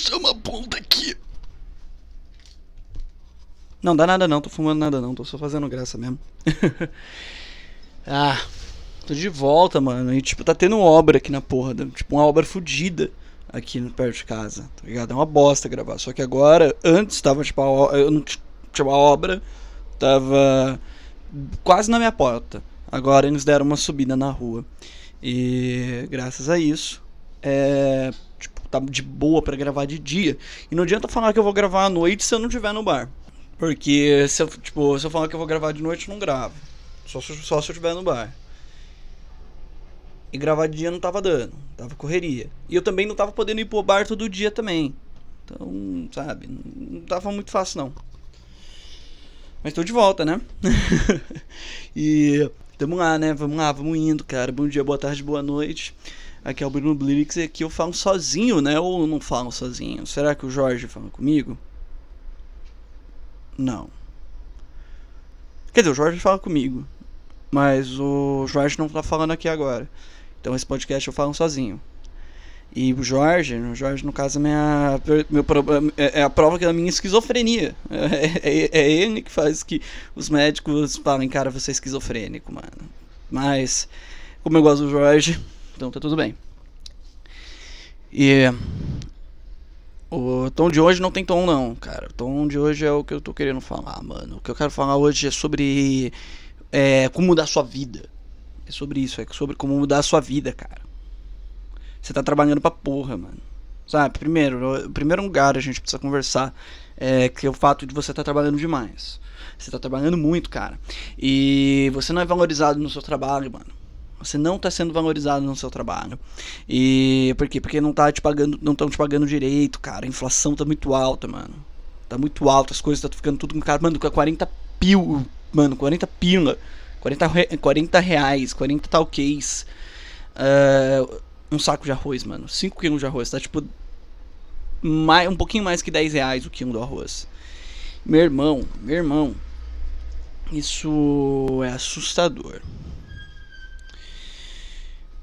coçar uma bunda aqui. Não, dá nada não, tô fumando nada não, tô só fazendo graça mesmo. ah, tô de volta, mano. E tipo, tá tendo obra aqui na porra, tipo, uma obra fodida aqui perto de casa, tá ligado? É uma bosta gravar. Só que agora, antes tava tipo, a, eu não tinha uma obra, tava quase na minha porta. Agora eles deram uma subida na rua. E graças a isso, é, tipo, tá de boa para gravar de dia. E não adianta falar que eu vou gravar à noite se eu não estiver no bar. Porque se eu, tipo, se eu falar que eu vou gravar de noite, eu não gravo. Só se, só se eu estiver no bar. E gravar de dia não tava dando. Tava correria. E eu também não tava podendo ir pro bar todo dia também. Então, sabe, não tava muito fácil não. Mas tô de volta, né? e tamo lá, né? Vamos lá, vamos indo, cara. Bom dia, boa tarde, boa noite. Aqui é o Bruno Blix e aqui eu falo sozinho, né? Ou não falo sozinho? Será que o Jorge fala comigo? Não. Quer dizer, o Jorge fala comigo. Mas o Jorge não tá falando aqui agora. Então esse podcast eu falo sozinho. E o Jorge, o Jorge no caso é, minha, meu, é, é a prova da minha esquizofrenia. É, é, é, ele que faz que os médicos falem, cara, você é esquizofrênico, mano. Mas, como eu gosto do Jorge, então tá tudo bem. E o tom de hoje não tem tom não, cara. O tom de hoje é o que eu tô querendo falar, mano. O que eu quero falar hoje é sobre é, como mudar a sua vida. É sobre isso, é sobre como mudar a sua vida, cara. Você tá trabalhando pra porra, mano. Sabe, primeiro, o primeiro lugar a gente precisa conversar é que é o fato de você tá trabalhando demais. Você tá trabalhando muito, cara. E você não é valorizado no seu trabalho, mano. Você não está sendo valorizado no seu trabalho. E por quê? Porque não tá te pagando, não estão te pagando direito, cara. A inflação tá muito alta, mano. Tá muito alta, as coisas tá ficando tudo com cara, mano, com 40 pil, mano, 40 pila. 40, 40 reais, 40 talquês. Uh, um saco de arroz, mano. 5 quilos de arroz. Tá tipo. Mais, um pouquinho mais que 10 reais o quilo do arroz. Meu irmão, meu irmão. Isso é assustador.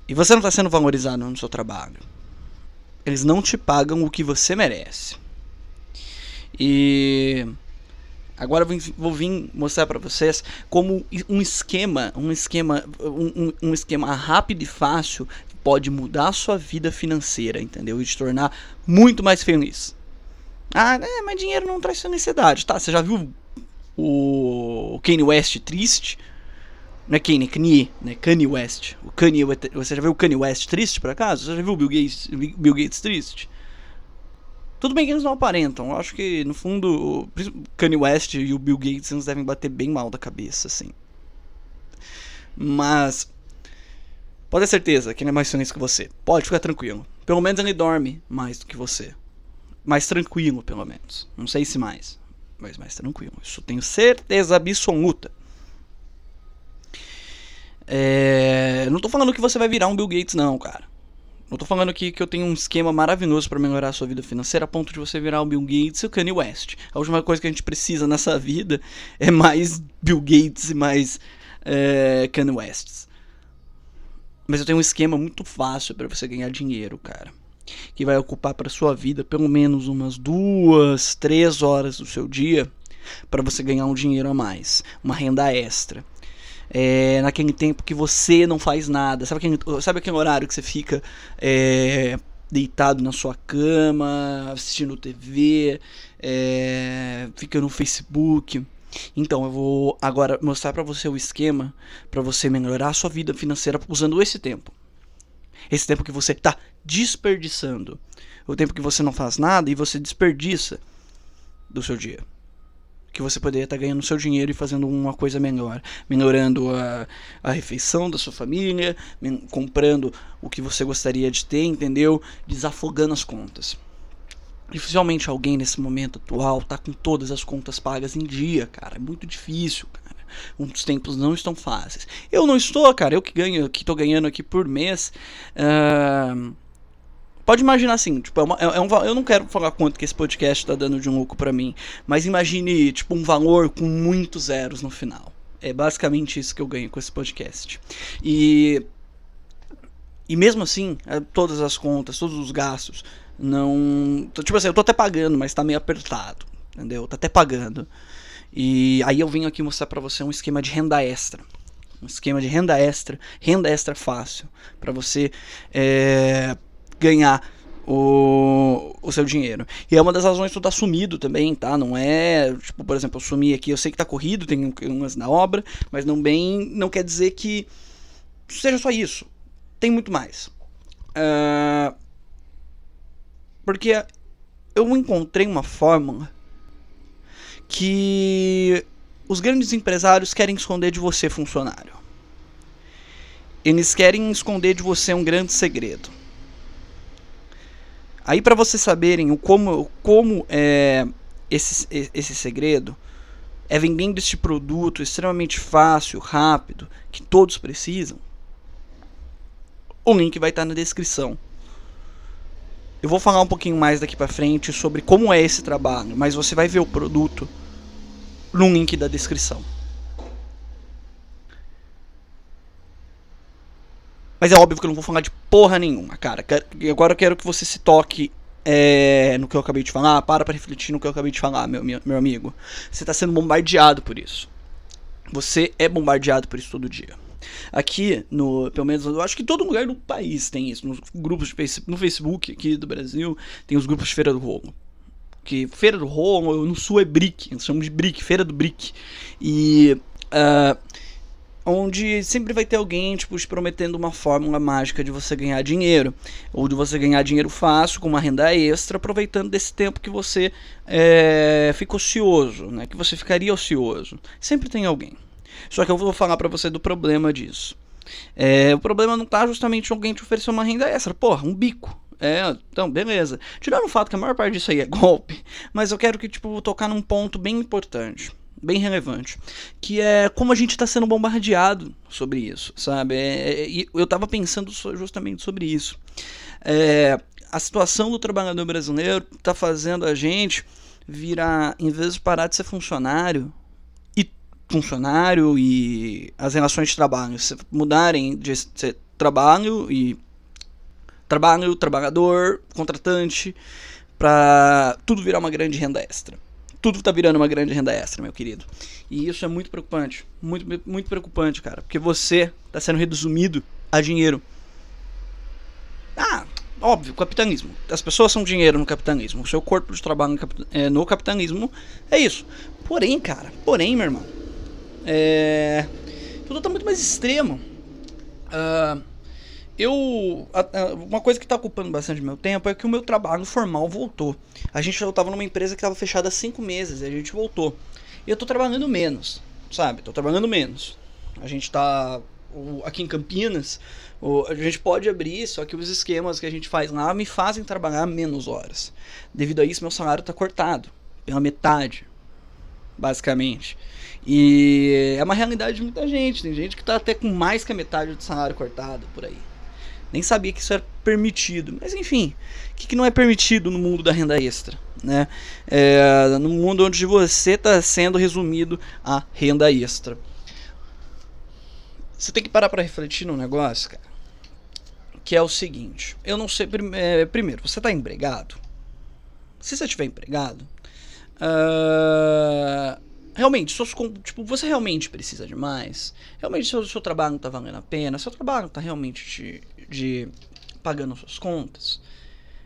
E você não está sendo valorizado no seu trabalho. Eles não te pagam o que você merece. E Agora eu vou vir mostrar para vocês como um esquema, um esquema, um, um, esquema rápido e fácil pode mudar a sua vida financeira, entendeu? E te tornar muito mais feliz. Ah, é, mas dinheiro não traz felicidade, tá? Você já viu o Kanye West triste? Não é Kanye, Kanye, né? Kanye West. O Kanye, você já viu o Kanye West triste, por acaso? Você já viu o Bill Gates, Bill Gates triste? Tudo bem que eles não aparentam. Eu acho que, no fundo, o Kanye West e o Bill Gates eles devem bater bem mal da cabeça, assim. Mas. Pode ter certeza que ele é mais feliz que você. Pode ficar tranquilo. Pelo menos ele dorme mais do que você. Mais tranquilo, pelo menos. Não sei se mais. Mas mais tranquilo. Isso tenho certeza absoluta. É... Não tô falando que você vai virar um Bill Gates, não, cara. Não tô falando aqui que eu tenho um esquema maravilhoso para melhorar a sua vida financeira a ponto de você virar o Bill Gates e o Kanye West. A última coisa que a gente precisa nessa vida é mais Bill Gates e mais é, Kanye West. Mas eu tenho um esquema muito fácil para você ganhar dinheiro, cara. Que vai ocupar para sua vida pelo menos umas duas, três horas do seu dia para você ganhar um dinheiro a mais, uma renda extra é, naquele tempo que você não faz nada. Sabe aquele, sabe aquele horário que você fica é, deitado na sua cama, assistindo TV, é, fica no Facebook? Então, eu vou agora mostrar para você o esquema para você melhorar a sua vida financeira usando esse tempo. Esse tempo que você está desperdiçando. O tempo que você não faz nada e você desperdiça do seu dia que você poderia estar ganhando seu dinheiro e fazendo uma coisa melhor, melhorando a, a refeição da sua família, comprando o que você gostaria de ter, entendeu? Desafogando as contas. Dificilmente alguém nesse momento atual tá com todas as contas pagas em dia, cara. É muito difícil, cara. Os tempos não estão fáceis. Eu não estou, cara. Eu que ganho, que tô ganhando aqui por mês. Uh Pode imaginar assim, tipo, é, uma, é, é um, eu não quero falar quanto que esse podcast tá dando de um lucro para mim, mas imagine, tipo, um valor com muitos zeros no final. É basicamente isso que eu ganho com esse podcast. E E mesmo assim, é, todas as contas, todos os gastos, não. Tipo assim, eu tô até pagando, mas tá meio apertado. Entendeu? Tá até pagando. E aí eu venho aqui mostrar para você um esquema de renda extra. Um esquema de renda extra, renda extra fácil, para você é, ganhar o, o seu dinheiro. E é uma das razões que tu tá sumido também, tá? Não é, tipo, por exemplo, eu sumi aqui, eu sei que tá corrido, tem umas na obra, mas não bem, não quer dizer que seja só isso. Tem muito mais. Uh, porque eu encontrei uma fórmula que os grandes empresários querem esconder de você, funcionário. Eles querem esconder de você um grande segredo. Aí para vocês saberem o como, como é esse, esse segredo é vendendo este produto extremamente fácil, rápido, que todos precisam. O link vai estar na descrição. Eu vou falar um pouquinho mais daqui para frente sobre como é esse trabalho, mas você vai ver o produto no link da descrição. Mas é óbvio que eu não vou falar de porra nenhuma, cara. Agora eu quero que você se toque é, no que eu acabei de falar. Para pra refletir no que eu acabei de falar, meu, meu amigo. Você está sendo bombardeado por isso. Você é bombardeado por isso todo dia. Aqui, no, pelo menos, eu acho que todo lugar do país tem isso. Nos grupos no Facebook aqui do Brasil, tem os grupos de Feira do Rolo que Feira do Rolo, no sul é Brick, nós chamamos de Brick, Feira do Brick. E. Uh, onde sempre vai ter alguém tipo te prometendo uma fórmula mágica de você ganhar dinheiro ou de você ganhar dinheiro fácil com uma renda extra aproveitando desse tempo que você é, fica ocioso né que você ficaria ocioso. Sempre tem alguém. Só que eu vou falar para você do problema disso. É, o problema não tá justamente alguém te oferecer uma renda extra. Porra um bico. É, então, beleza. Tirando o fato que a maior parte disso aí é golpe, mas eu quero que, tipo, tocar num ponto bem importante, bem relevante, que é como a gente está sendo bombardeado sobre isso, sabe? É, é, eu estava pensando justamente sobre isso. É, a situação do trabalhador brasileiro está fazendo a gente virar, em vez de parar de ser funcionário, e funcionário e as relações de trabalho mudarem de ser trabalho e trabalho, trabalhador, contratante, para tudo virar uma grande renda extra. Tudo tá virando uma grande renda extra, meu querido. E isso é muito preocupante. Muito, muito preocupante, cara. Porque você tá sendo resumido a dinheiro. Ah, óbvio, capitalismo. As pessoas são dinheiro no capitalismo. O seu corpo de trabalho no, capi é, no capitalismo é isso. Porém, cara, porém, meu irmão. É. Tudo tá muito mais extremo. Uh, eu. Uma coisa que está ocupando bastante meu tempo é que o meu trabalho formal voltou. A gente já estava numa empresa que estava fechada há cinco meses e a gente voltou. E eu estou trabalhando menos, sabe? Estou trabalhando menos. A gente está aqui em Campinas, a gente pode abrir, só que os esquemas que a gente faz lá me fazem trabalhar menos horas. Devido a isso, meu salário está cortado pela metade, basicamente. E é uma realidade de muita gente. Tem gente que está até com mais que a metade do salário cortado por aí. Nem sabia que isso era permitido. Mas enfim, o que, que não é permitido no mundo da renda extra? Né? É, no mundo onde você está sendo resumido a renda extra. Você tem que parar para refletir num negócio, cara. Que é o seguinte: eu não sei. É, primeiro, você está empregado? Se você estiver empregado, uh, realmente, tipo, você realmente precisa de mais? Realmente seu, seu trabalho não está valendo a pena? Seu trabalho está realmente te, de pagando suas contas.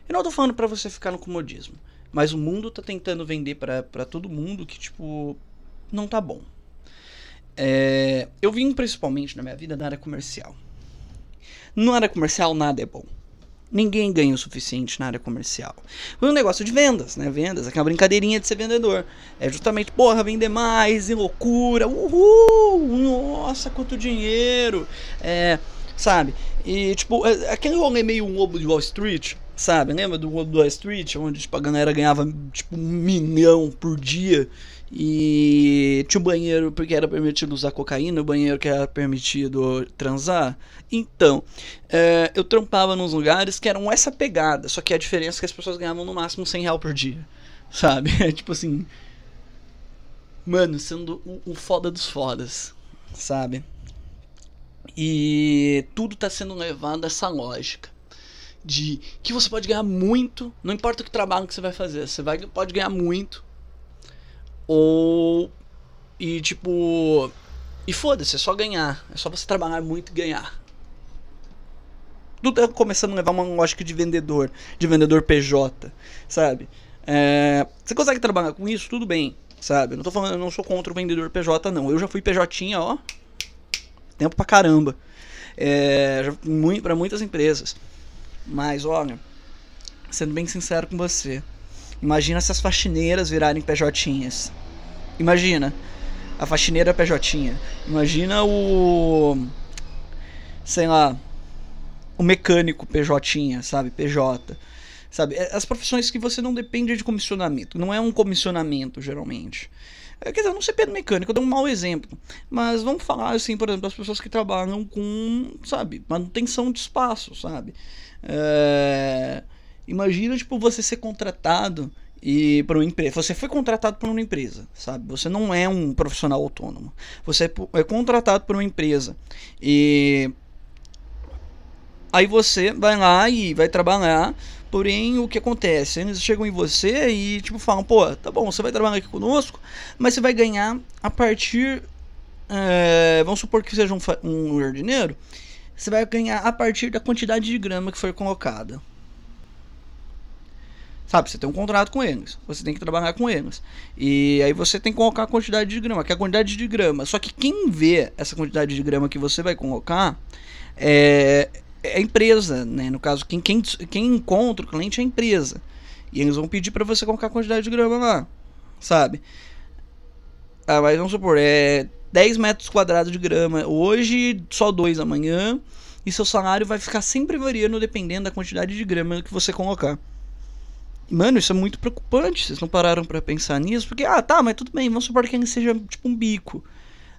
Eu não tô falando para você ficar no comodismo, mas o mundo tá tentando vender para todo mundo que tipo não tá bom. É, eu vim principalmente na minha vida na área comercial. Na área comercial nada é bom. Ninguém ganha o suficiente na área comercial. Foi um negócio de vendas, né? Vendas, aquela brincadeirinha de ser vendedor. É justamente, porra, vender mais, e loucura, uhul, nossa, quanto dinheiro. É, sabe? E, tipo, é, aquele rolê meio um lobo de Wall Street, sabe? Lembra do lobo de Wall Street, onde tipo, a galera ganhava, tipo, um milhão por dia e tinha um banheiro porque era permitido usar cocaína, o banheiro que era permitido transar. Então, é, eu trampava nos lugares que eram essa pegada, só que a diferença é que as pessoas ganhavam no máximo 100 reais por dia, sabe? É tipo assim, mano, sendo o, o foda dos fodas, sabe? E tudo está sendo levado a essa lógica de que você pode ganhar muito, não importa o que trabalho que você vai fazer, você vai, pode ganhar muito. Ou. E tipo. E foda-se, é só ganhar. É só você trabalhar muito e ganhar. Tudo tá começando a levar uma lógica de vendedor, de vendedor PJ, sabe? É, você consegue trabalhar com isso? Tudo bem, sabe? Não tô falando, eu não sou contra o vendedor PJ, não. Eu já fui PJ, ó. Tempo pra caramba. É, muito, pra muitas empresas. Mas, olha, sendo bem sincero com você, imagina se as faxineiras virarem PJinhas. Imagina, a faxineira PJ. Imagina o. Sei lá. O mecânico PJ, sabe? PJ. Sabe? É, as profissões que você não depende de comissionamento. Não é um comissionamento, geralmente. É, quer dizer, eu não sei Pedro mecânico, eu dou um mau exemplo. Mas vamos falar, assim, por exemplo, das pessoas que trabalham com, sabe, manutenção de espaço, sabe? É... Imagina, tipo, você ser contratado e para uma empresa. Você foi contratado por uma empresa, sabe? Você não é um profissional autônomo. Você é, é contratado por uma empresa e aí você vai lá e vai trabalhar. Porém, o que acontece? Eles chegam em você e tipo falam, pô, tá bom, você vai trabalhar aqui conosco, mas você vai ganhar a partir, é, vamos supor que seja um, um jardineiro, você vai ganhar a partir da quantidade de grama que foi colocada. Sabe, você tem um contrato com eles, você tem que trabalhar com eles. E aí você tem que colocar a quantidade de grama, que é a quantidade de grama. Só que quem vê essa quantidade de grama que você vai colocar é, é a empresa, né? No caso, quem, quem, quem encontra o cliente é a empresa. E eles vão pedir para você colocar a quantidade de grama lá, sabe? Ah, mas vamos supor, é 10 metros quadrados de grama hoje, só 2 amanhã. E seu salário vai ficar sempre variando dependendo da quantidade de grama que você colocar. Mano, isso é muito preocupante. Vocês não pararam para pensar nisso? Porque, ah, tá, mas tudo bem, vamos supor que ele seja tipo um bico.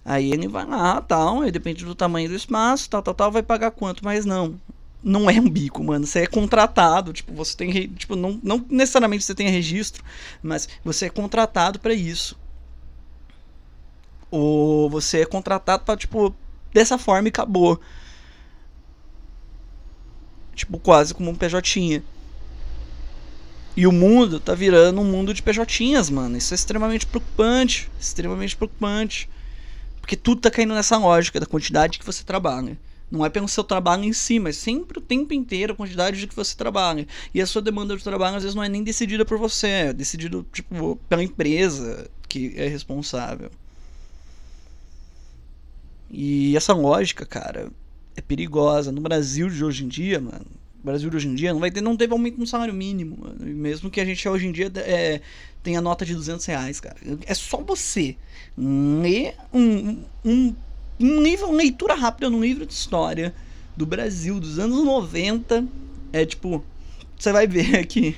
Aí ele vai lá, tal, aí depende do tamanho do espaço, tal, tal, tal, vai pagar quanto, mas não. Não é um bico, mano. Você é contratado, tipo, você tem, tipo, não, não necessariamente você tem registro, mas você é contratado para isso. Ou você é contratado para tipo, dessa forma e acabou. Tipo, quase como um PJ. E o mundo tá virando um mundo de PJinhas, mano. Isso é extremamente preocupante. Extremamente preocupante. Porque tudo tá caindo nessa lógica da quantidade que você trabalha. Não é pelo seu trabalho em si, mas sempre o tempo inteiro a quantidade de que você trabalha. E a sua demanda de trabalho às vezes não é nem decidida por você, é decidida tipo, pela empresa que é responsável. E essa lógica, cara, é perigosa. No Brasil de hoje em dia, mano, Brasil hoje em dia não vai ter, não teve aumento no salário mínimo. Mesmo que a gente hoje em dia é, tenha nota de 200 reais, cara. É só você ler um, um, um livro, uma leitura rápida num livro de história do Brasil dos anos 90. É tipo, você vai ver que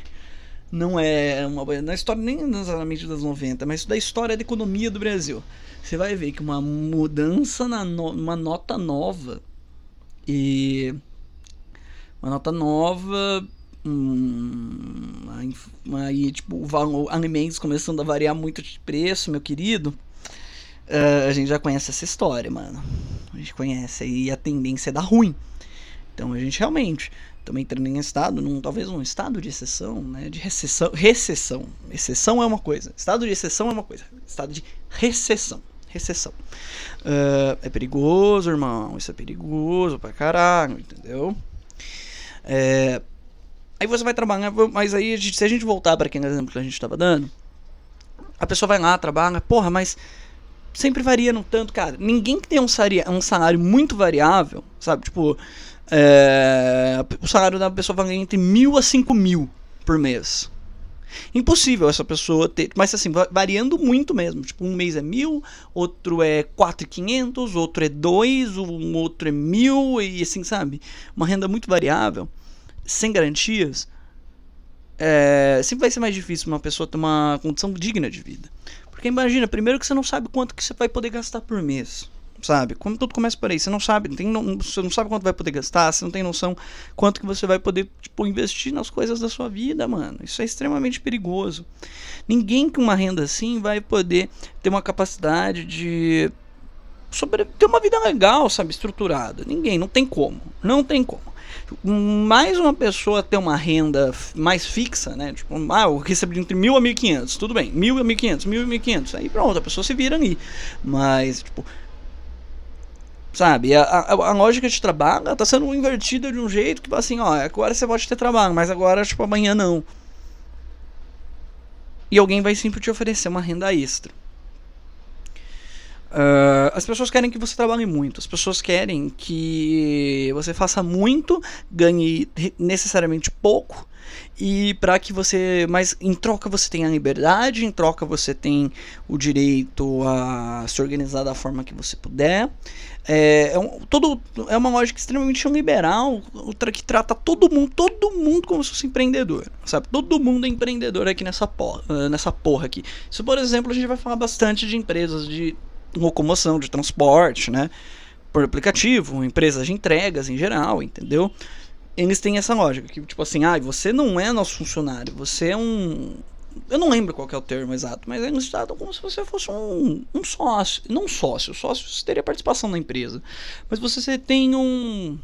não é uma na história nem necessariamente das 90, mas da história da economia do Brasil. Você vai ver que uma mudança na no, uma nota nova e uma nota nova. Hum, aí, tipo, o alimentos começando a variar muito de preço, meu querido. Uh, a gente já conhece essa história, mano. A gente conhece e a tendência é dar ruim. Então a gente realmente também entrando em estado, num, talvez um estado de exceção, né? De recessão. Recessão. Exceção é uma coisa. Estado de exceção é uma coisa. Estado de recessão. Recessão. Uh, é perigoso, irmão. Isso é perigoso pra caralho, entendeu? É, aí você vai trabalhar, mas aí se a gente voltar para aquele exemplo que a gente estava dando, a pessoa vai lá, trabalha, porra, mas sempre varia no tanto, cara. Ninguém que tem um salário, um salário muito variável, sabe? Tipo, é, o salário da pessoa vai entre mil a cinco mil por mês. Impossível essa pessoa ter, mas assim, variando muito mesmo. Tipo, um mês é mil, outro é quatro quinhentos, outro é dois, um outro é mil e assim, sabe? Uma renda muito variável, sem garantias. É, sempre vai ser mais difícil uma pessoa ter uma condição digna de vida. Porque imagina, primeiro que você não sabe quanto que você vai poder gastar por mês sabe? Quando tudo começa por aí, você não sabe, não tem, não, você não sabe quanto vai poder gastar, você não tem noção quanto que você vai poder, tipo, investir nas coisas da sua vida, mano. Isso é extremamente perigoso. Ninguém com uma renda assim vai poder ter uma capacidade de sobre ter uma vida legal, sabe, estruturada. Ninguém, não tem como, não tem como. Mais uma pessoa ter uma renda mais fixa, né? Tipo, ah, eu recebo entre mil a mil quinhentos, tudo bem, mil a mil quinhentos, mil a mil quinhentos, aí pronto, a pessoa se vira ali. Mas, tipo, sabe, a, a, a lógica de trabalho tá sendo invertida de um jeito que, assim, ó, agora você pode ter trabalho, mas agora, tipo, amanhã não. E alguém vai sempre te oferecer uma renda extra. Uh, as pessoas querem que você trabalhe muito, as pessoas querem que você faça muito, ganhe necessariamente pouco, e para que você, mas em troca você tenha liberdade, em troca você tem o direito a se organizar da forma que você puder. É, é, um, todo, é uma lógica extremamente liberal outra que trata todo mundo, todo mundo como se fosse empreendedor, sabe? Todo mundo é empreendedor aqui nessa porra, nessa porra aqui. Isso, por exemplo, a gente vai falar bastante de empresas de locomoção, de transporte, né? Por aplicativo, empresas de entregas em geral, entendeu? Eles têm essa lógica, que tipo assim, ah, você não é nosso funcionário, você é um. Eu não lembro qual é o termo exato, mas eles tratam como se você fosse um, um sócio. Não sócio, sócio você teria participação na empresa. Mas você tem um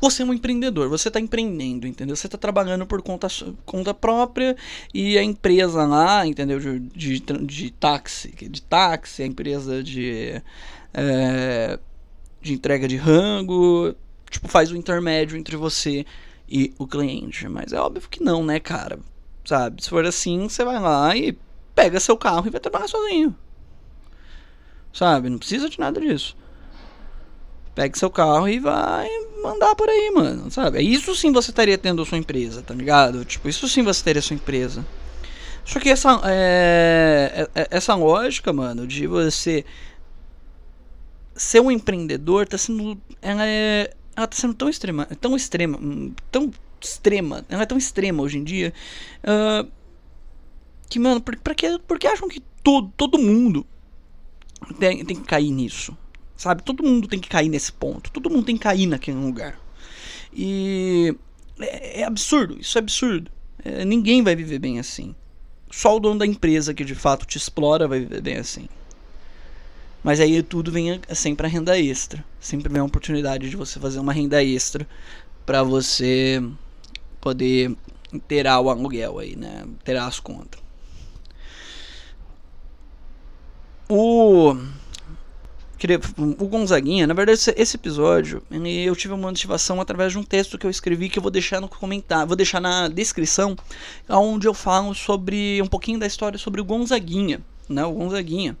você é um empreendedor, você está empreendendo, entendeu? Você está trabalhando por conta, conta própria e a empresa lá, entendeu? De, de, de táxi, de táxi, a empresa de, é, de entrega de rango, tipo, faz o intermédio entre você e o cliente. Mas é óbvio que não, né, cara? Sabe? Se for assim, você vai lá e pega seu carro e vai trabalhar sozinho. Sabe? Não precisa de nada disso. Pegue seu carro e vai mandar por aí, mano, sabe? Isso sim você estaria tendo sua empresa, tá ligado? Tipo, isso sim você teria sua empresa. Só que essa, é, é, é, essa lógica, mano, de você ser um empreendedor tá sendo. Ela é. Ela tá sendo tão extrema. Tão extrema. Tão extrema. Ela é tão extrema hoje em dia. Uh, que, mano, por, que, porque acham que todo, todo mundo tem, tem que cair nisso? Sabe? Todo mundo tem que cair nesse ponto. Todo mundo tem que cair naquele lugar. E é, é absurdo. Isso é absurdo. É, ninguém vai viver bem assim. Só o dono da empresa que de fato te explora vai viver bem assim. Mas aí tudo vem sempre a renda extra. Sempre vem a oportunidade de você fazer uma renda extra para você poder inteirar o aluguel aí, né? Inteirar as contas. O o Gonzaguinha, na verdade, esse episódio eu tive uma motivação através de um texto que eu escrevi que eu vou deixar no comentário, vou deixar na descrição, onde eu falo sobre um pouquinho da história sobre o Gonzaguinha, né? O Gonzaguinha.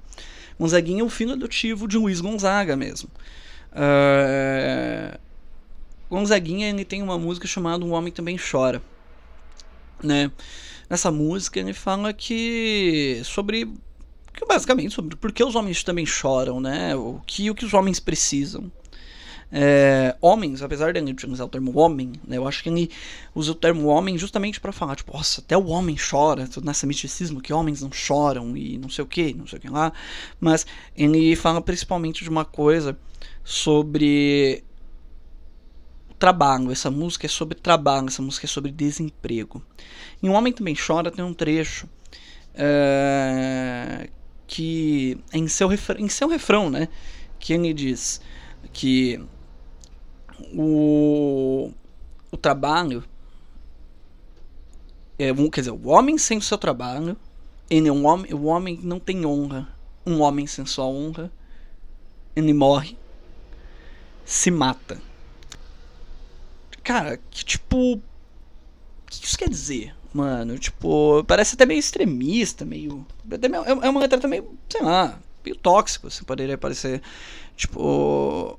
Gonzaguinha é o filho adotivo de Luiz Gonzaga mesmo. Uh... Gonzaguinha ele tem uma música chamada Um Homem Também Chora, né? Nessa música ele fala que sobre basicamente sobre por que os homens também choram, né? O que, o que os homens precisam. É, homens, apesar de ele utilizar o termo homem, né, eu acho que ele usa o termo homem justamente para falar, tipo, nossa, até o homem chora, nessa misticismo que homens não choram e não sei o que, não sei o que lá. Mas ele fala principalmente de uma coisa sobre trabalho. Essa música é sobre trabalho, essa música é sobre desemprego. E um homem também chora tem um trecho é, que em seu, refrão, em seu refrão, né, que ele diz que o, o trabalho é quer dizer, o homem sem o seu trabalho, ele é um homem, o homem não tem honra. Um homem sem sua honra, ele morre, se mata. Cara, que tipo, o que isso quer dizer? Mano, tipo, parece até meio extremista, meio. É, é uma letra também, sei lá, meio tóxico, assim, poderia parecer, tipo,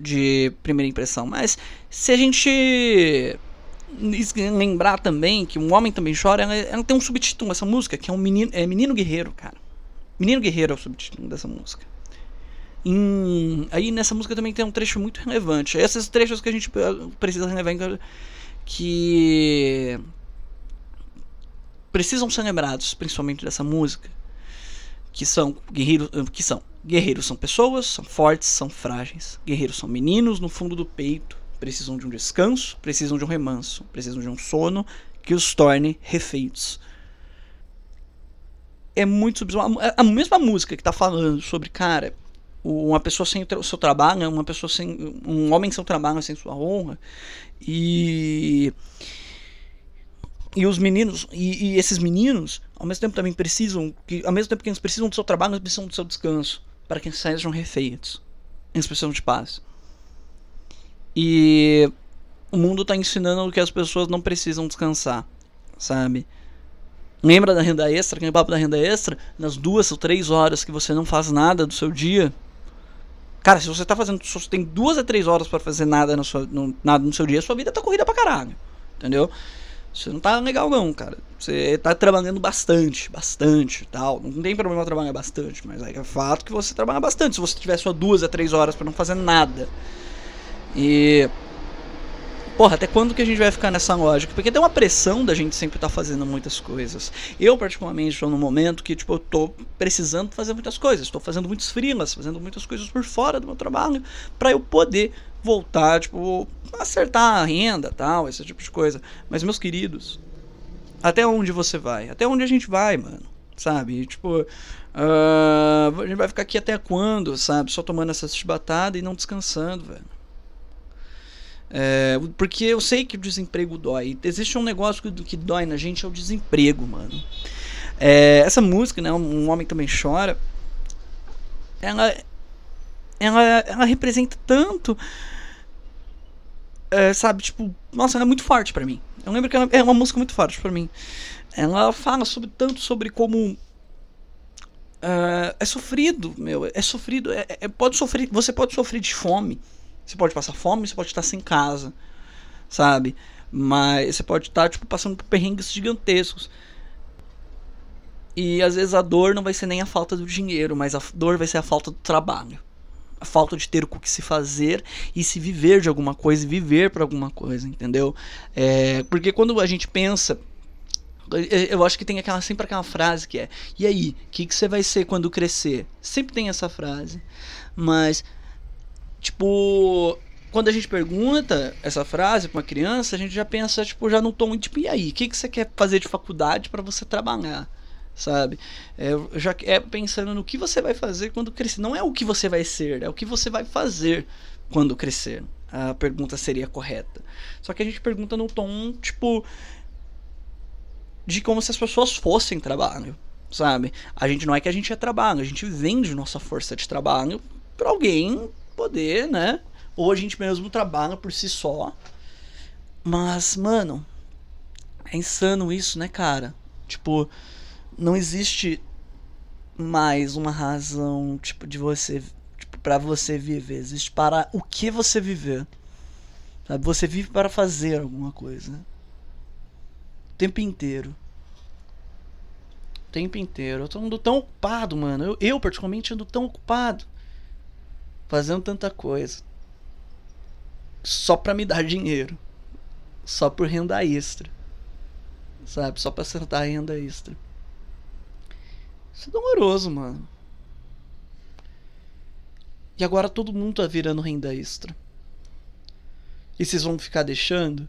de primeira impressão. Mas se a gente lembrar também que um homem também chora, ela, ela tem um subtítulo essa música, que é um menino, é menino guerreiro, cara. Menino guerreiro é o subtítulo dessa música. Aí nessa música também tem um trecho muito relevante. Esses trechos que a gente precisa relevar que precisam ser lembrados, principalmente dessa música, que são guerreiros, eh, que são guerreiros são pessoas, são fortes, são frágeis. Guerreiros são meninos no fundo do peito, precisam de um descanso, precisam de um remanso, precisam de um sono que os torne refeitos. É muito a mesma música que tá falando sobre, cara, uma pessoa sem o seu trabalho, uma pessoa sem um homem sem seu trabalho, sem sua honra. E e os meninos e, e, esses meninos ao mesmo tempo também precisam que ao mesmo tempo que eles precisam do seu trabalho eles precisam do seu descanso para que sejam refeitos eles precisam de paz e o mundo está ensinando que as pessoas não precisam descansar sabe lembra da renda extra aquele papo da renda extra nas duas ou três horas que você não faz nada do seu dia Cara, se você tá fazendo. Se você tem duas a três horas para fazer nada no, seu, no, nada no seu dia, sua vida tá corrida pra caralho. Entendeu? Você não tá legal não, cara. Você tá trabalhando bastante, bastante tal. Não tem problema trabalhar bastante, mas aí é fato que você trabalha bastante. Se você tiver só duas a três horas para não fazer nada. E porra, até quando que a gente vai ficar nessa lógica? Porque tem uma pressão da gente sempre estar tá fazendo muitas coisas. Eu, particularmente, estou num momento que, tipo, eu tô precisando fazer muitas coisas. Estou fazendo muitos freelas, fazendo muitas coisas por fora do meu trabalho, para eu poder voltar, tipo, acertar a renda, tal, esse tipo de coisa. Mas, meus queridos, até onde você vai? Até onde a gente vai, mano? Sabe? Tipo, uh, a gente vai ficar aqui até quando, sabe? Só tomando essa chibatada e não descansando, velho. É, porque eu sei que o desemprego dói. Existe um negócio que, que dói na gente, é o desemprego, mano. É, essa música, né, Um Homem Também Chora, ela, ela, ela representa tanto, é, sabe, tipo, nossa, ela é muito forte para mim. Eu lembro que ela é uma música muito forte para mim. Ela fala sobre tanto sobre como é, é sofrido, meu, é sofrido, é, é, pode sofrer, você pode sofrer de fome, você pode passar fome, você pode estar sem casa, sabe? Mas você pode estar tipo passando por perrengues gigantescos. E às vezes a dor não vai ser nem a falta do dinheiro, mas a dor vai ser a falta do trabalho. A falta de ter o que se fazer e se viver de alguma coisa e viver para alguma coisa, entendeu? É, porque quando a gente pensa eu acho que tem aquela sempre aquela frase que é e aí o que, que você vai ser quando crescer sempre tem essa frase mas Tipo, quando a gente pergunta essa frase pra uma criança, a gente já pensa, tipo, já no tom, tipo, e aí, o que, que você quer fazer de faculdade para você trabalhar? Sabe? É, já é pensando no que você vai fazer quando crescer. Não é o que você vai ser, é o que você vai fazer quando crescer. A pergunta seria correta. Só que a gente pergunta no tom, tipo, de como se as pessoas fossem trabalho, sabe? A gente não é que a gente é trabalho, a gente vende nossa força de trabalho para alguém poder, né? Ou a gente mesmo trabalha por si só. Mas, mano, é insano isso, né, cara? Tipo, não existe mais uma razão, tipo, de você, tipo, para você viver. Existe para o que você viver. Sabe? Você vive para fazer alguma coisa. O tempo inteiro. O tempo inteiro. Eu tô ando tão ocupado, mano. Eu, eu particularmente ando tão ocupado fazendo tanta coisa só para me dar dinheiro, só por renda extra, sabe? Só para acertar renda extra. Isso é doloroso, mano. E agora todo mundo tá virando renda extra. E vocês vão ficar deixando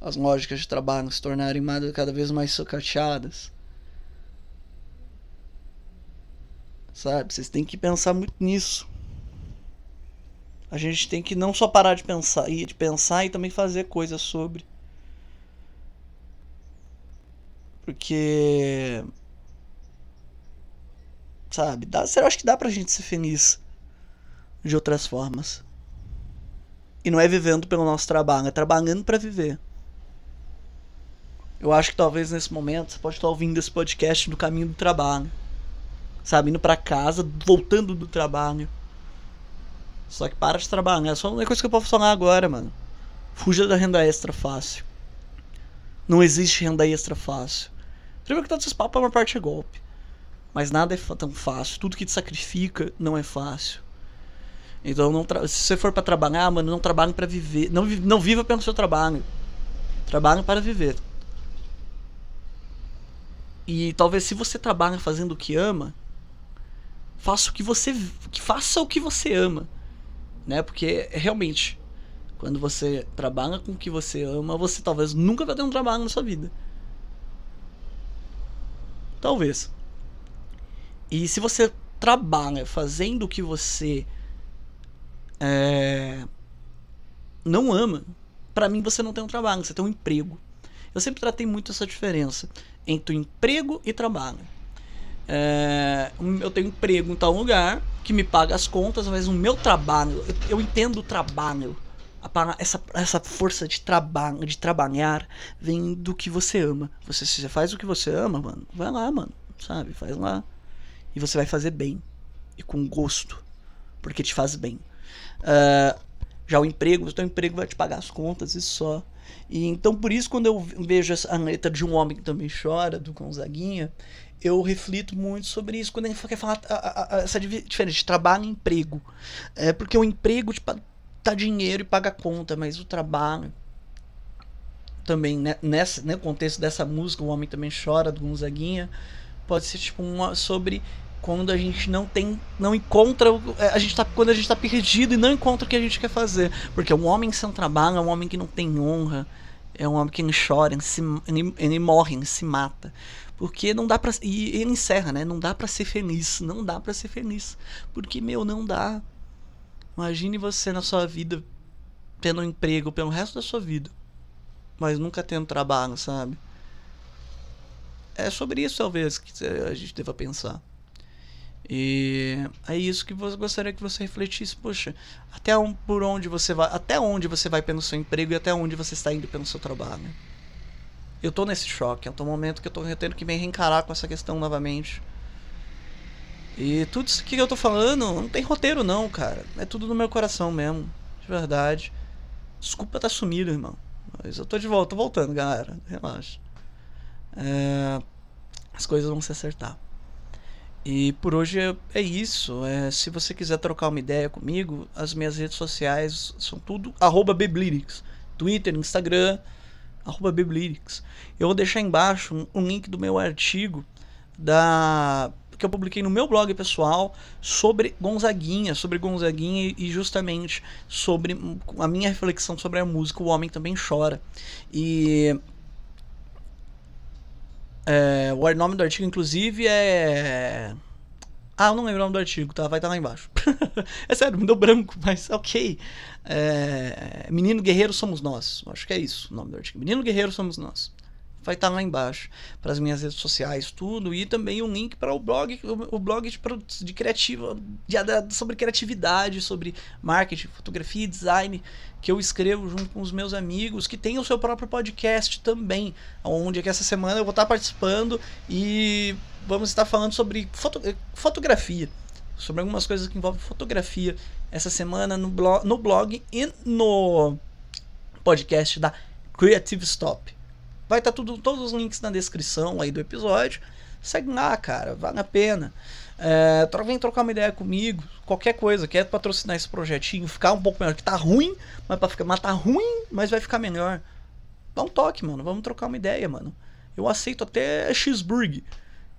as lógicas de trabalho se tornarem cada vez mais socateadas. Sabe? Vocês têm que pensar muito nisso. A gente tem que não só parar de pensar e de pensar e também fazer coisas sobre. Porque sabe, dá, acho que dá pra gente ser feliz de outras formas. E não é vivendo pelo nosso trabalho, é trabalhando para viver. Eu acho que talvez nesse momento você pode estar ouvindo esse podcast no caminho do trabalho. Sabe, indo para casa, voltando do trabalho só que para de trabalhar. É só uma coisa que eu posso falar agora, mano. Fuja da renda extra fácil. Não existe renda extra fácil. Primeiro que todos esses papos, a maior parte é golpe. Mas nada é tão fácil. Tudo que te sacrifica não é fácil. Então, não se você for para trabalhar, mano, não trabalhe para viver. Não, não viva pelo seu trabalho. Trabalhe para viver. E talvez se você trabalha fazendo o que ama, faça o que você que faça o que você ama né? Porque realmente, quando você trabalha com o que você ama, você talvez nunca vai ter um trabalho na sua vida. Talvez. E se você trabalha fazendo o que você é, não ama, para mim você não tem um trabalho, você tem um emprego. Eu sempre tratei muito essa diferença entre o emprego e trabalho. É, eu tenho emprego em tal lugar que me paga as contas, mas o meu trabalho, eu, eu entendo o trabalho, essa, essa força de trabalho, de trabalhar, vem do que você ama. Você, se você faz o que você ama, mano, vai lá, mano, sabe? Faz lá. E você vai fazer bem. E com gosto. Porque te faz bem. Uh, já o emprego, o teu emprego vai te pagar as contas e só. E então por isso quando eu vejo a letra de um homem que também chora, do Gonzaguinha, eu reflito muito sobre isso quando ele quer falar a, a, a, essa diferença de trabalho e emprego. É porque o emprego te dá dinheiro e paga a conta, mas o trabalho também né, nessa, né, contexto dessa música, o homem também chora do Gonzaguinha, pode ser tipo uma sobre quando a gente não tem, não encontra, é, a gente tá, quando a gente tá perdido e não encontra o que a gente quer fazer, porque um homem sem trabalho é um homem que não tem honra, é um homem que ele chora, se, ele, ele morre, ele se mata, porque não dá para e ele encerra, né? Não dá para ser feliz, não dá para ser feliz, porque meu não dá. Imagine você na sua vida tendo um emprego pelo resto da sua vida, mas nunca tendo trabalho, sabe? É sobre isso talvez que a gente deva pensar. E é isso que eu gostaria que você refletisse, poxa, até um, por onde você vai, até onde você vai pelo seu emprego e até onde você está indo pelo seu trabalho. Eu tô nesse choque, é um momento que eu tô tendo que me reencarar com essa questão novamente. E tudo isso que eu tô falando não tem roteiro não, cara. É tudo no meu coração mesmo, de verdade. Desculpa tá sumido, irmão. Mas eu tô de volta, tô voltando, galera. Relaxa. É... As coisas vão se acertar. E por hoje é, é isso. É, se você quiser trocar uma ideia comigo, as minhas redes sociais são tudo arroba Twitter, Instagram, arroba Eu vou deixar embaixo um, um, link do meu artigo da que eu publiquei no meu blog pessoal sobre Gonzaguinha, sobre Gonzaguinha e justamente sobre a minha reflexão sobre a música O Homem Também Chora. E é, o nome do artigo, inclusive, é. Ah, eu não lembro o nome do artigo, tá? Vai estar tá lá embaixo. é sério, me deu branco, mas ok. É... Menino Guerreiro Somos Nós. Acho que é isso o nome do artigo. Menino Guerreiro Somos Nós vai estar tá lá embaixo para as minhas redes sociais, tudo e também um link para o blog, o, blog de, de criativa, de, sobre criatividade, sobre marketing, fotografia e design que eu escrevo junto com os meus amigos que tem o seu próprio podcast também, onde é que essa semana eu vou estar participando e vamos estar falando sobre foto, fotografia, sobre algumas coisas que envolvem fotografia essa semana no blog, no blog e no podcast da Creative Stop. Vai estar tá tudo, todos os links na descrição aí do episódio. Segue lá, cara, vale a pena. É, vem trocar uma ideia comigo, qualquer coisa, quer patrocinar esse projetinho, ficar um pouco melhor, que tá ruim, mas para ficar, mas tá ruim, mas vai ficar melhor. Dá um toque, mano, vamos trocar uma ideia, mano. Eu aceito até cheeseburger.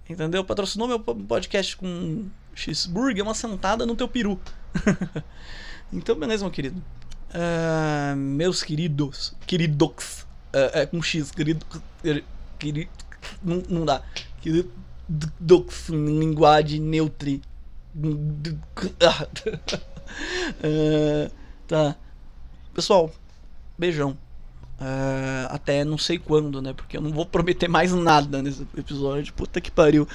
Entendeu? Patrocinou meu podcast com cheeseburger, uma sentada no teu peru. então, beleza, meu querido. Uh, meus queridos, queridos, é, é com X, querido. querido não, não dá. Querido. Linguagem neutri. uh, tá. Pessoal, beijão. Uh, até não sei quando, né? Porque eu não vou prometer mais nada nesse episódio. Puta que pariu.